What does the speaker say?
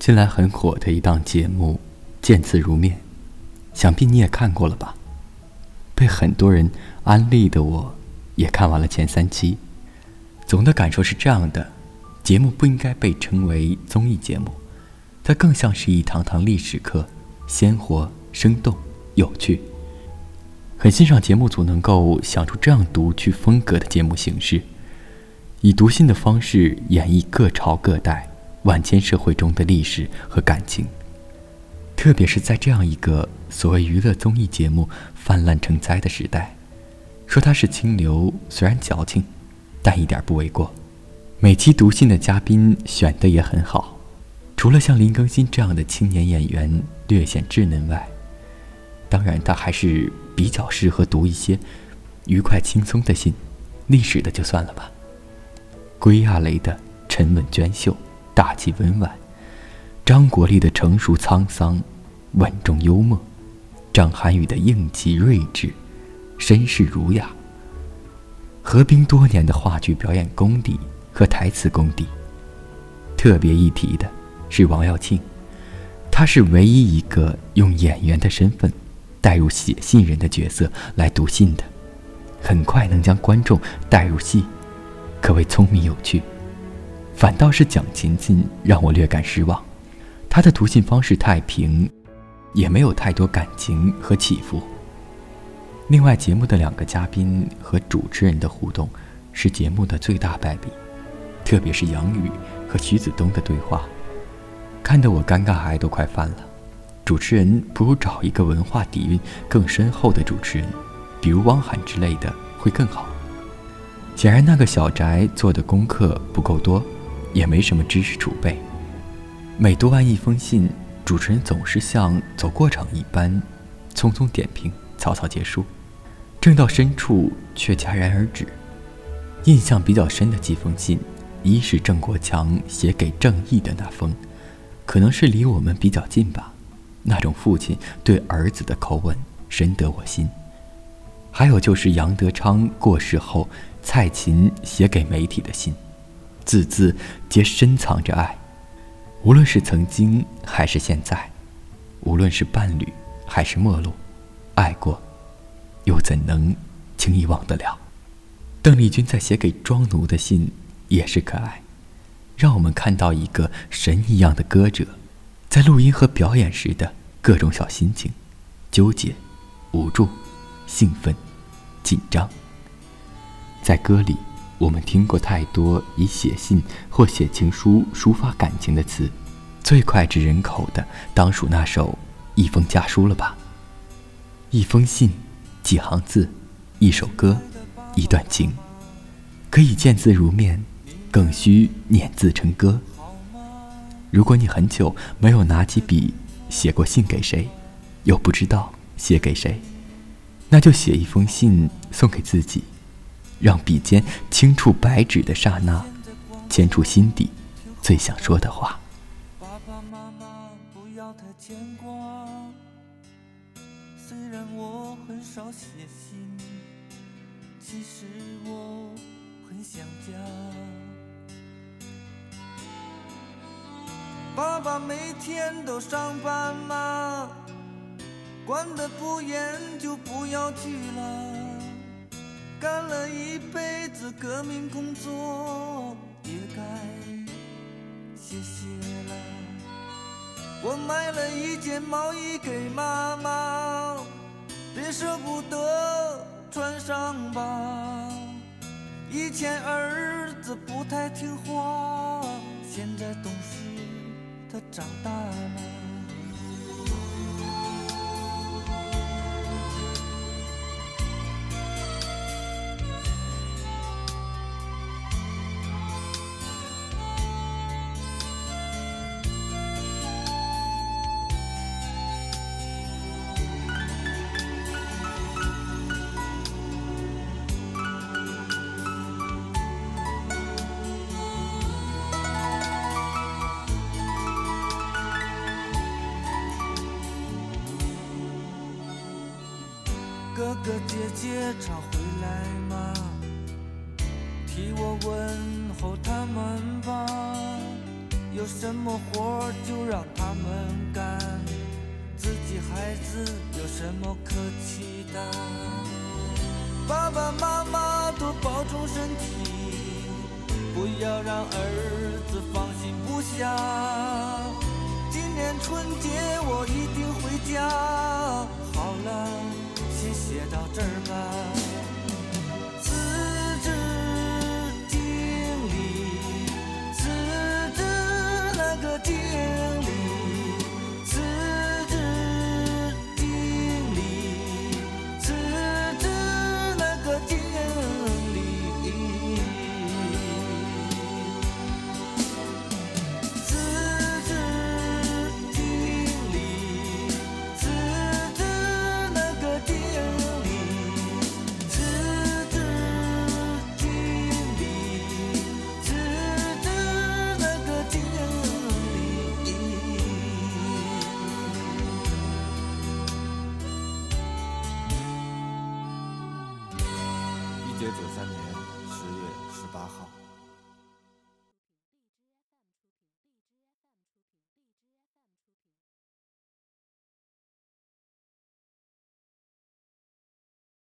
近来很火的一档节目《见字如面》，想必你也看过了吧？被很多人安利的，我也看完了前三期。总的感受是这样的：节目不应该被称为综艺节目，它更像是一堂堂历史课，鲜活、生动、有趣。很欣赏节目组能够想出这样独具风格的节目形式，以读信的方式演绎各朝各代。万千社会中的历史和感情，特别是在这样一个所谓娱乐综艺节目泛滥成灾的时代，说它是清流，虽然矫情，但一点不为过。每期读信的嘉宾选的也很好，除了像林更新这样的青年演员略显稚嫩外，当然他还是比较适合读一些愉快轻松的信，历史的就算了吧。归亚蕾的沉稳娟秀。大气温婉，张国立的成熟沧桑，稳重幽默；张涵予的硬气睿智，绅士儒雅。何冰多年的话剧表演功底和台词功底。特别一提的是王耀庆，他是唯一一个用演员的身份带入写信人的角色来读信的，很快能将观众带入戏，可谓聪明有趣。反倒是蒋勤勤让我略感失望，他的读信方式太平，也没有太多感情和起伏。另外，节目的两个嘉宾和主持人的互动是节目的最大败笔，特别是杨宇和徐子东的对话，看得我尴尬癌都快犯了。主持人不如找一个文化底蕴更深厚的主持人，比如汪涵之类的会更好。显然，那个小宅做的功课不够多。也没什么知识储备。每读完一封信，主持人总是像走过场一般，匆匆点评，草草结束。正到深处，却戛然而止。印象比较深的几封信，一是郑国强写给郑毅的那封，可能是离我们比较近吧，那种父亲对儿子的口吻深得我心。还有就是杨德昌过世后，蔡琴写给媒体的信。字字皆深藏着爱，无论是曾经还是现在，无论是伴侣还是陌路，爱过，又怎能轻易忘得了？邓丽君在写给庄奴的信也是可爱，让我们看到一个神一样的歌者，在录音和表演时的各种小心情：纠结、无助、兴奋、紧张，在歌里。我们听过太多以写信或写情书抒发感情的词，最脍炙人口的当属那首《一封家书》了吧？一封信，几行字，一首歌，一段情，可以见字如面，更需念字成歌。如果你很久没有拿起笔写过信给谁，又不知道写给谁，那就写一封信送给自己。让笔尖轻触白纸的刹那，牵出心底最想说的话。爸爸妈妈不要太牵挂，虽然我很少写信，其实我很想家。爸爸每天都上班吗？管得不严就不要去了。干了一辈子革命工作，也该歇歇了。我买了一件毛衣给妈妈，别舍不得穿上吧。以前儿子不太听话，现在懂事，他长大了。哥哥姐姐常回来吗？替我问候他们吧。有什么活就让他们干，自己孩子有什么可期待？爸爸妈妈多保重身体，不要让儿子放心不下。今年春节我一定回家。好了，